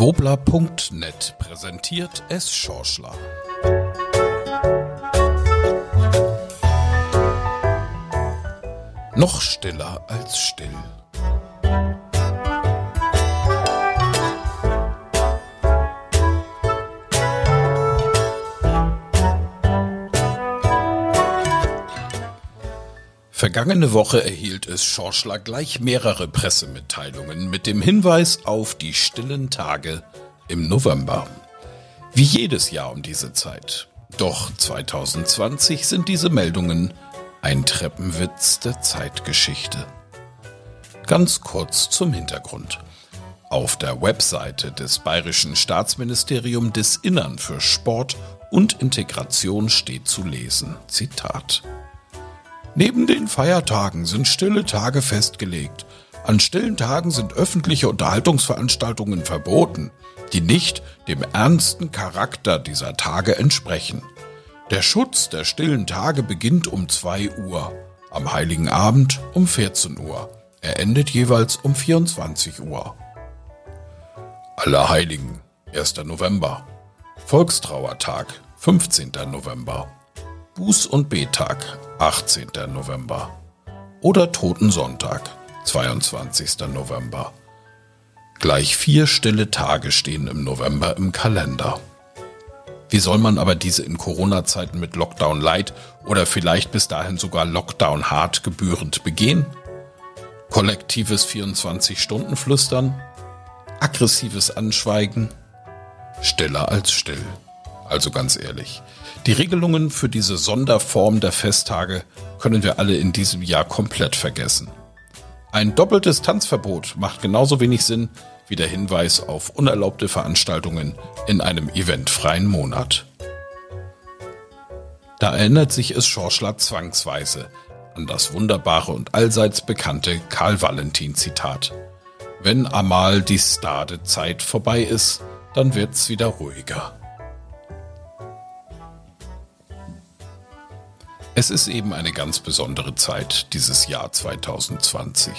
Wobler.net präsentiert es Schorschler. Noch stiller als still. Vergangene Woche erhielt es Schorschler gleich mehrere Pressemitteilungen mit dem Hinweis auf die stillen Tage im November. Wie jedes Jahr um diese Zeit. Doch 2020 sind diese Meldungen ein Treppenwitz der Zeitgeschichte. Ganz kurz zum Hintergrund. Auf der Webseite des Bayerischen Staatsministerium des Innern für Sport und Integration steht zu lesen, Zitat. Neben den Feiertagen sind stille Tage festgelegt. An stillen Tagen sind öffentliche Unterhaltungsveranstaltungen verboten, die nicht dem ernsten Charakter dieser Tage entsprechen. Der Schutz der stillen Tage beginnt um 2 Uhr, am heiligen Abend um 14 Uhr. Er endet jeweils um 24 Uhr. Allerheiligen, 1. November. Volkstrauertag, 15. November. Buß- und Betag, 18. November. Oder Totensonntag, 22. November. Gleich vier stille Tage stehen im November im Kalender. Wie soll man aber diese in Corona-Zeiten mit Lockdown Light oder vielleicht bis dahin sogar Lockdown Hard gebührend begehen? Kollektives 24-Stunden-Flüstern? Aggressives Anschweigen? Stiller als still. Also ganz ehrlich, die Regelungen für diese Sonderform der Festtage können wir alle in diesem Jahr komplett vergessen. Ein doppeltes Tanzverbot macht genauso wenig Sinn wie der Hinweis auf unerlaubte Veranstaltungen in einem eventfreien Monat. Da erinnert sich es Schorschler zwangsweise an das wunderbare und allseits bekannte Karl-Valentin-Zitat. Wenn einmal die Stade-Zeit vorbei ist, dann wird's wieder ruhiger. Es ist eben eine ganz besondere Zeit, dieses Jahr 2020.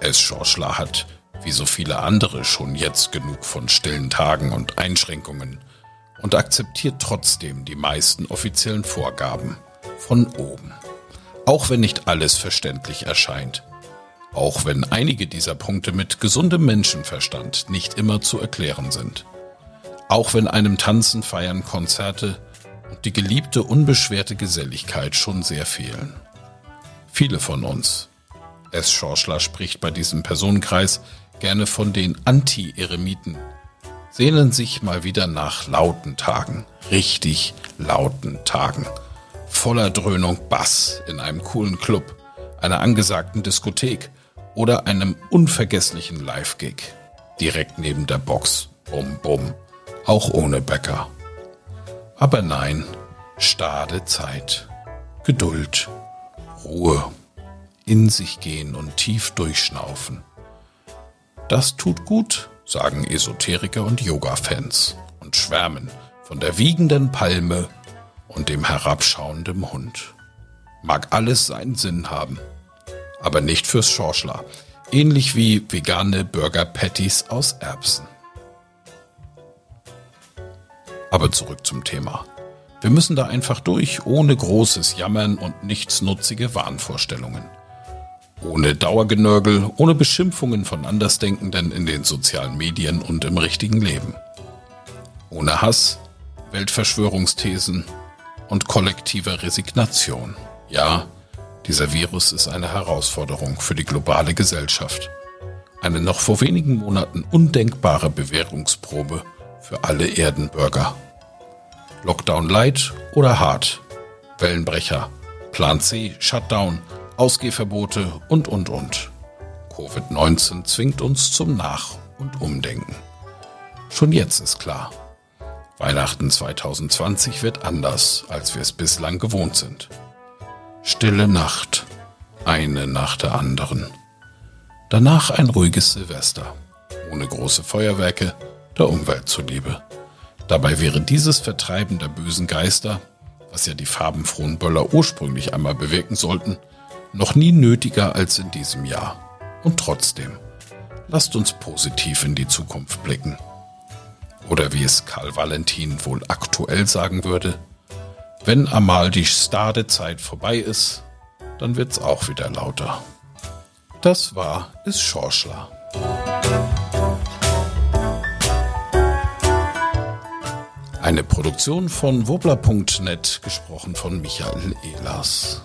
Es Schorschler hat, wie so viele andere, schon jetzt genug von stillen Tagen und Einschränkungen und akzeptiert trotzdem die meisten offiziellen Vorgaben von oben. Auch wenn nicht alles verständlich erscheint. Auch wenn einige dieser Punkte mit gesundem Menschenverstand nicht immer zu erklären sind. Auch wenn einem Tanzen, Feiern, Konzerte die geliebte unbeschwerte Geselligkeit schon sehr fehlen. Viele von uns, S. Schorschler spricht bei diesem Personenkreis gerne von den Anti-Eremiten, sehnen sich mal wieder nach lauten Tagen, richtig lauten Tagen, voller Dröhnung Bass in einem coolen Club, einer angesagten Diskothek oder einem unvergesslichen Live-Gig, direkt neben der Box, bum bum, auch ohne Bäcker. Aber nein, stade Zeit, Geduld, Ruhe, in sich gehen und tief durchschnaufen. Das tut gut, sagen Esoteriker und Yoga-Fans und schwärmen von der wiegenden Palme und dem herabschauenden Hund. Mag alles seinen Sinn haben, aber nicht fürs Schorschler, ähnlich wie vegane Burger Patties aus Erbsen. Aber zurück zum Thema. Wir müssen da einfach durch, ohne großes Jammern und nichtsnutzige Wahnvorstellungen. Ohne Dauergenörgel, ohne Beschimpfungen von Andersdenkenden in den sozialen Medien und im richtigen Leben. Ohne Hass, Weltverschwörungsthesen und kollektiver Resignation. Ja, dieser Virus ist eine Herausforderung für die globale Gesellschaft. Eine noch vor wenigen Monaten undenkbare Bewährungsprobe für alle Erdenbürger. Lockdown Light oder Hard, Wellenbrecher, Plan C, Shutdown, Ausgehverbote und, und, und. Covid-19 zwingt uns zum Nach- und Umdenken. Schon jetzt ist klar, Weihnachten 2020 wird anders, als wir es bislang gewohnt sind. Stille Nacht, eine nach der anderen. Danach ein ruhiges Silvester, ohne große Feuerwerke, der Umwelt zuliebe. Dabei wäre dieses Vertreiben der bösen Geister, was ja die farbenfrohen Böller ursprünglich einmal bewirken sollten, noch nie nötiger als in diesem Jahr. Und trotzdem, lasst uns positiv in die Zukunft blicken. Oder wie es Karl Valentin wohl aktuell sagen würde, wenn einmal die Stadezeit vorbei ist, dann wird's auch wieder lauter. Das war Is Schorschler. Eine Produktion von wobler.net, gesprochen von Michael Ehlers.